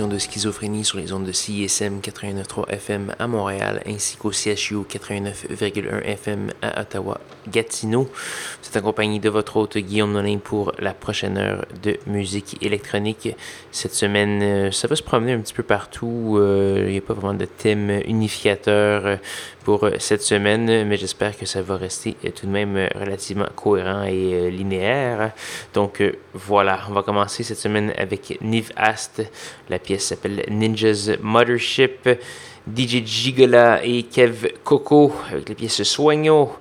De Schizophrénie sur les ondes de CISM 89.3 FM à Montréal ainsi qu'au CHU 89.1 FM à Ottawa-Gatineau. Vous êtes accompagné de votre hôte Guillaume Nolin pour la prochaine heure de musique électronique. Cette semaine, euh, ça va se promener un petit peu partout. Euh, il n'y a pas vraiment de thème unificateur pour euh, cette semaine, mais j'espère que ça va rester euh, tout de même euh, relativement cohérent et linéaire. Donc voilà, on va commencer cette semaine avec Niv Ast. La pièce s'appelle Ninja's Mothership. DJ Gigola et Kev Coco avec la pièce Soigno.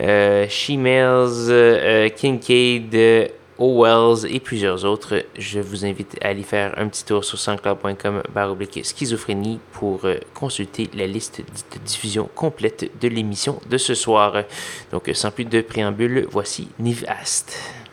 Euh, She-Mails, Kincaid. Wells et plusieurs autres. Je vous invite à aller faire un petit tour sur sanscloud.com baroblique schizophrénie pour euh, consulter la liste de diffusion complète de l'émission de ce soir. Donc sans plus de préambule, voici Nivast.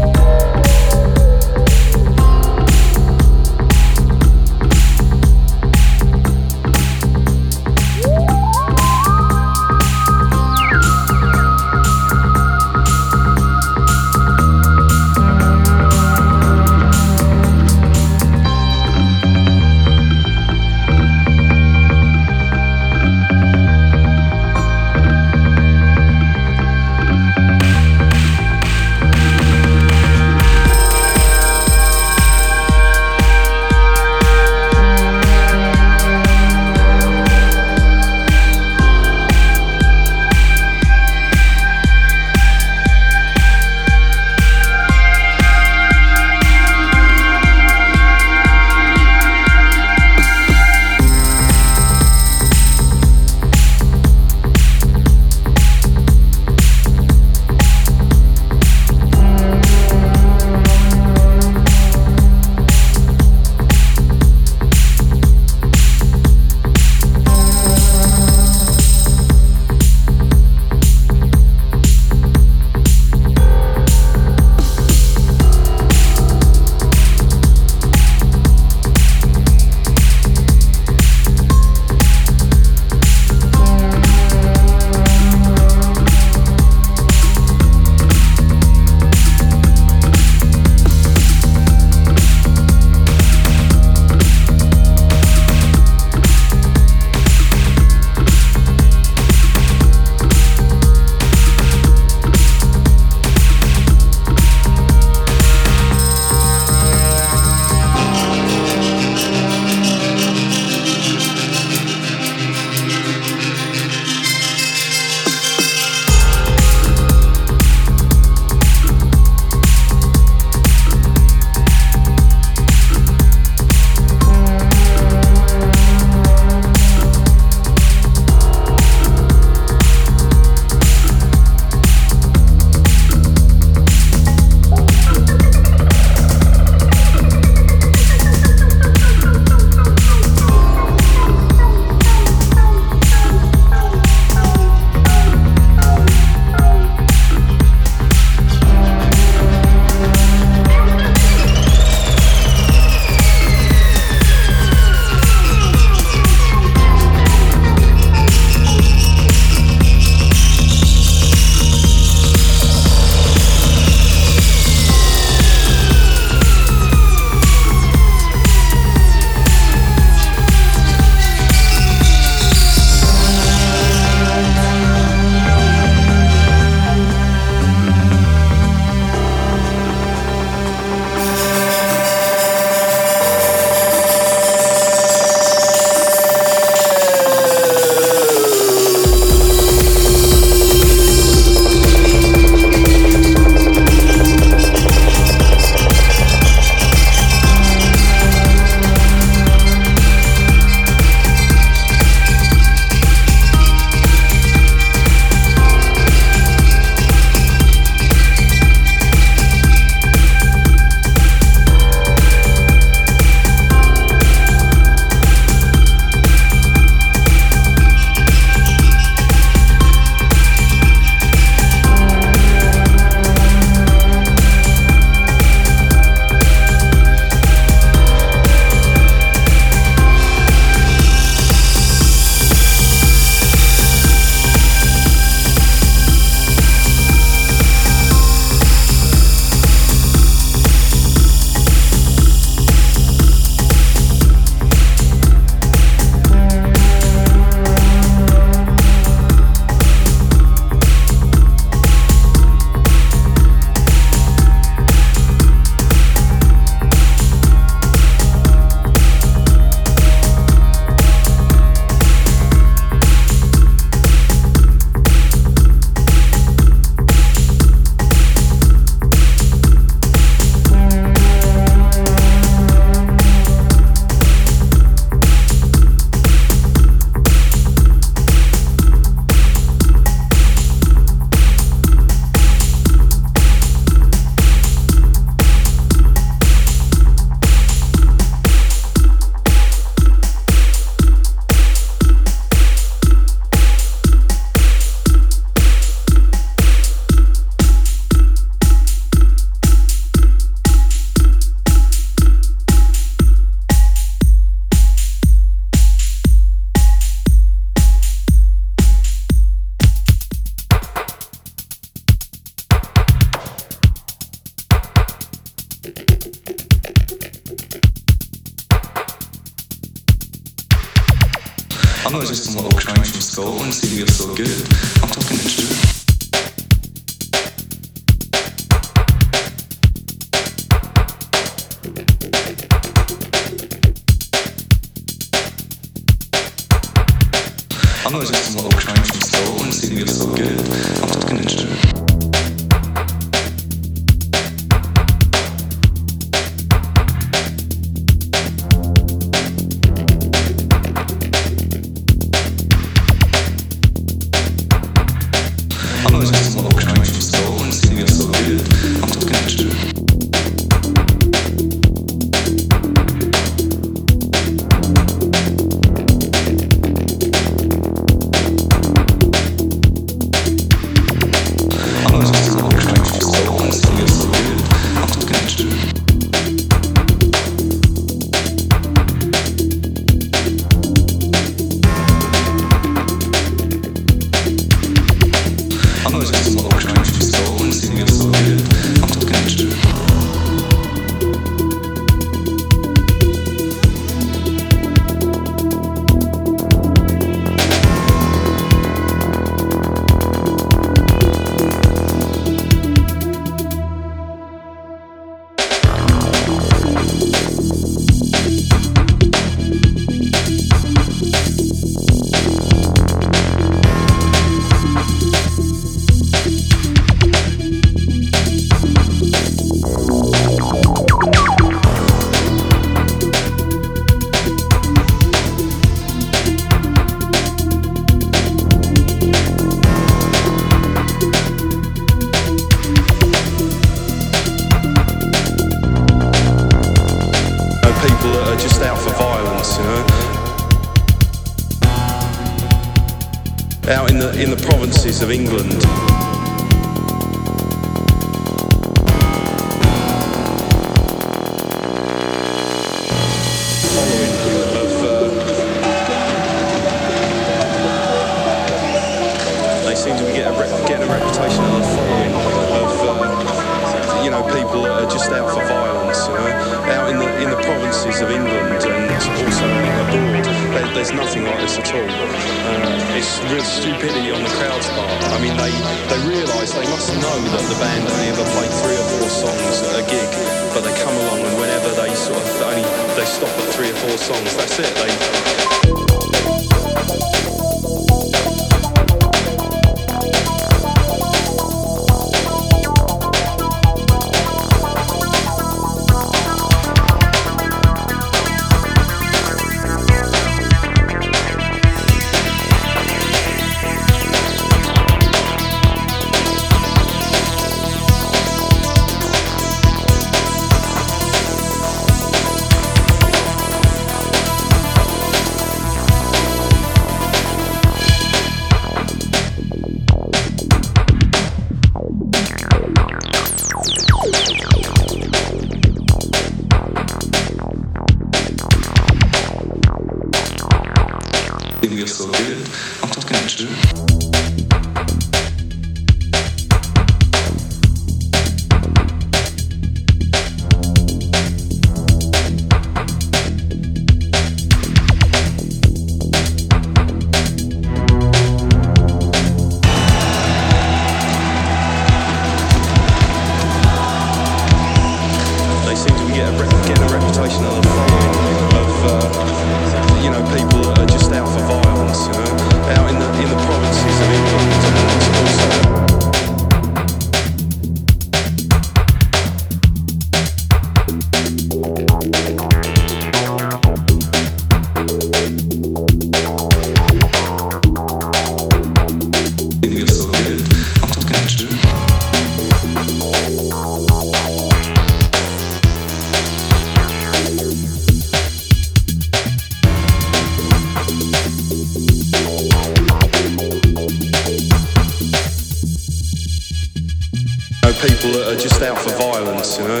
out for violence, you know.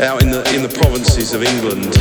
Out in the in the provinces of England.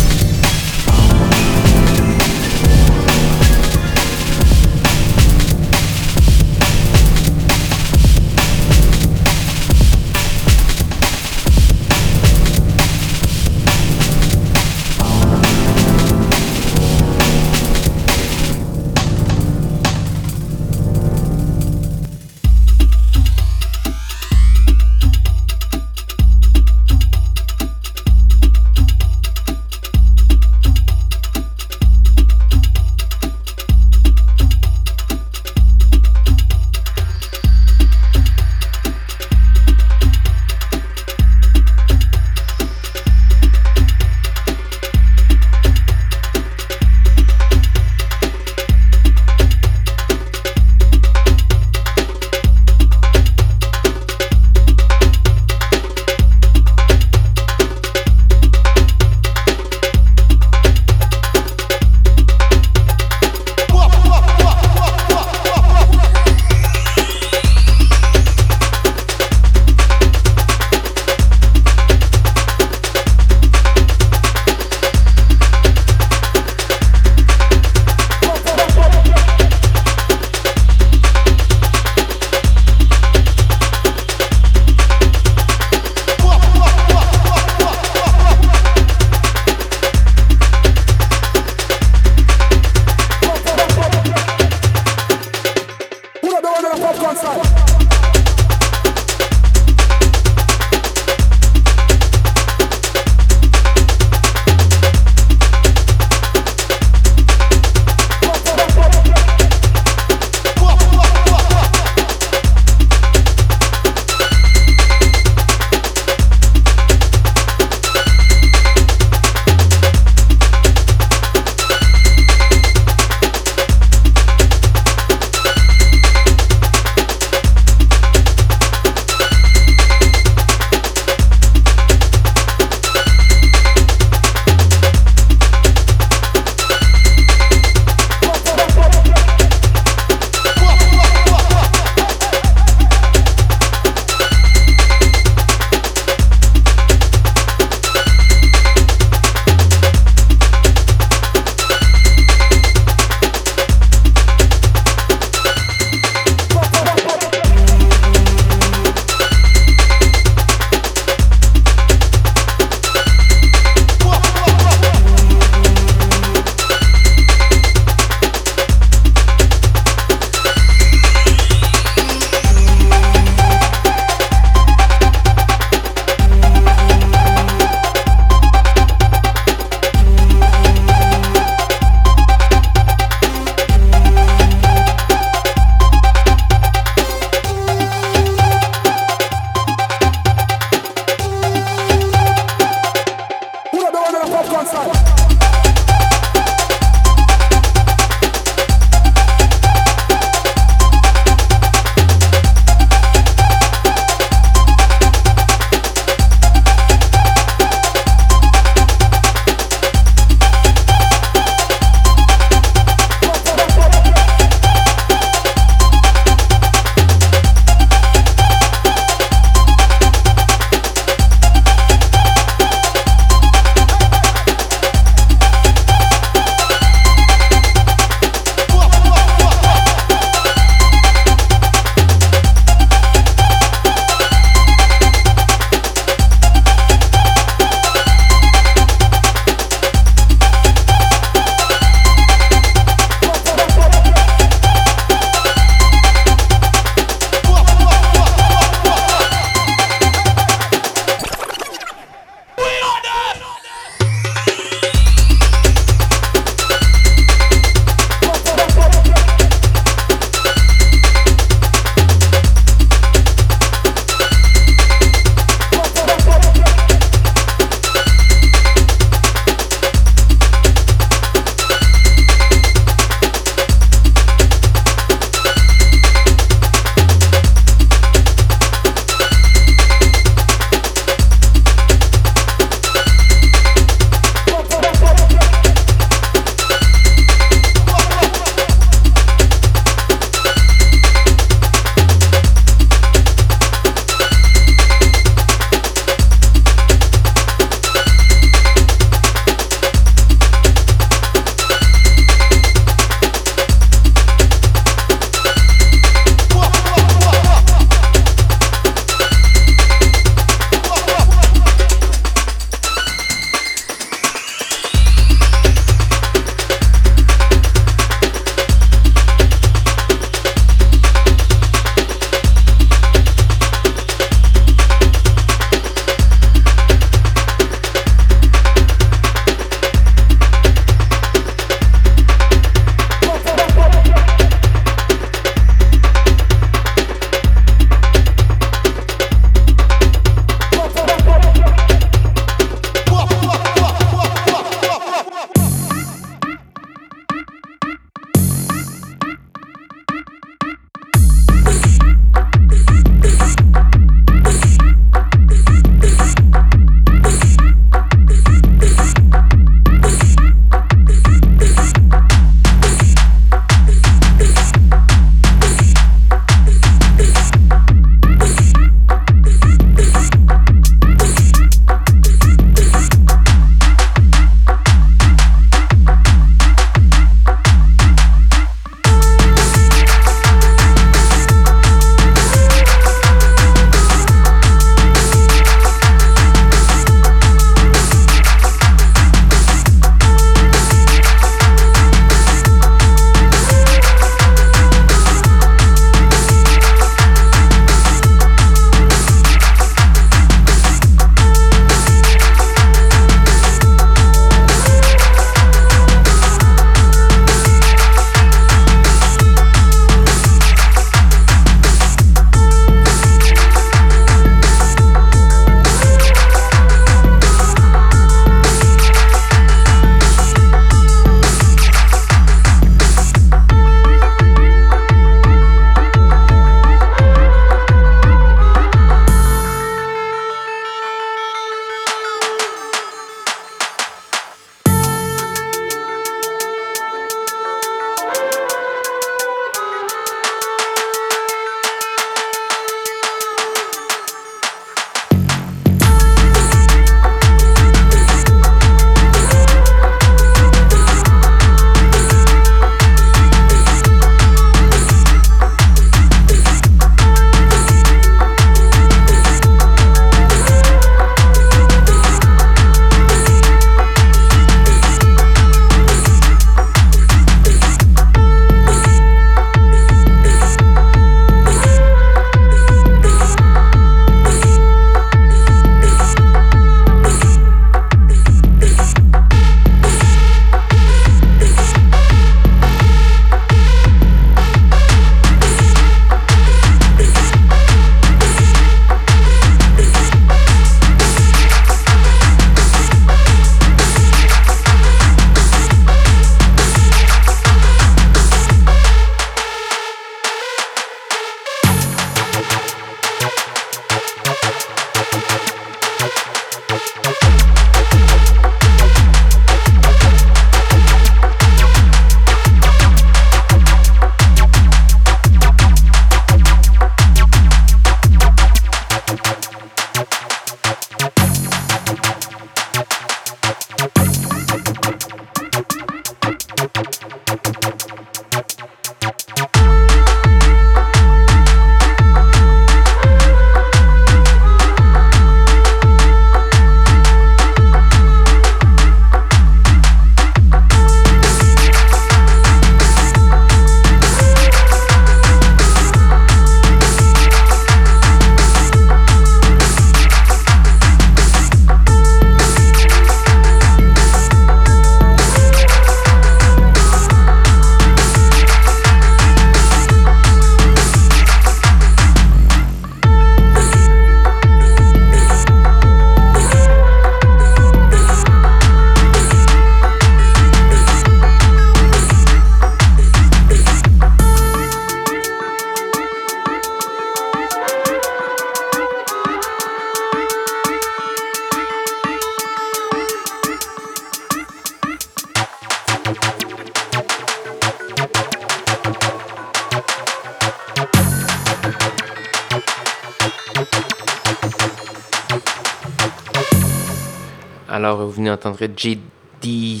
JD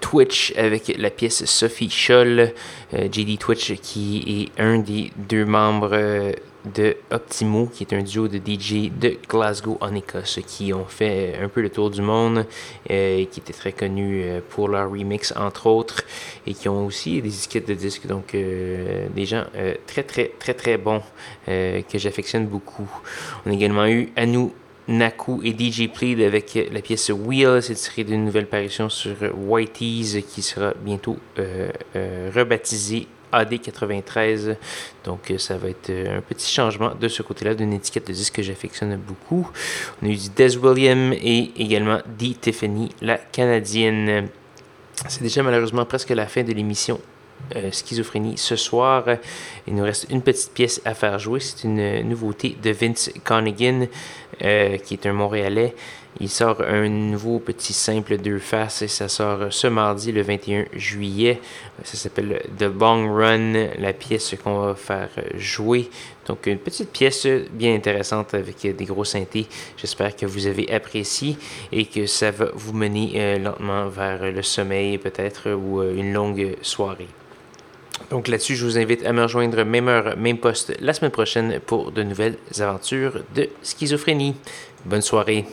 Twitch avec la pièce Sophie Scholl. Euh, JD Twitch qui est un des deux membres euh, de Optimo, qui est un duo de DJ de Glasgow en Écosse, qui ont fait un peu le tour du monde, euh, et qui étaient très connus euh, pour leur remix entre autres, et qui ont aussi des étiquettes de disques, donc euh, des gens euh, très très très très bons euh, que j'affectionne beaucoup. On a également eu Anu Naku et DJ Plead avec la pièce Wheel, c'est tiré d'une nouvelle parution sur Whitey's qui sera bientôt euh, euh, rebaptisée AD93. Donc, euh, ça va être un petit changement de ce côté-là d'une étiquette de disque que j'affectionne beaucoup. On a eu du Des William et également D. Tiffany, la Canadienne. C'est déjà malheureusement presque la fin de l'émission euh, Schizophrénie ce soir. Il nous reste une petite pièce à faire jouer. C'est une nouveauté de Vince Connigan, euh, qui est un Montréalais. Il sort un nouveau petit simple deux faces et ça sort ce mardi le 21 juillet. Ça s'appelle The Bong Run, la pièce qu'on va faire jouer. Donc une petite pièce bien intéressante avec des gros synthés. J'espère que vous avez apprécié et que ça va vous mener euh, lentement vers le sommeil peut-être ou euh, une longue soirée. Donc là-dessus, je vous invite à me rejoindre même heure, même poste la semaine prochaine pour de nouvelles aventures de schizophrénie. Bonne soirée.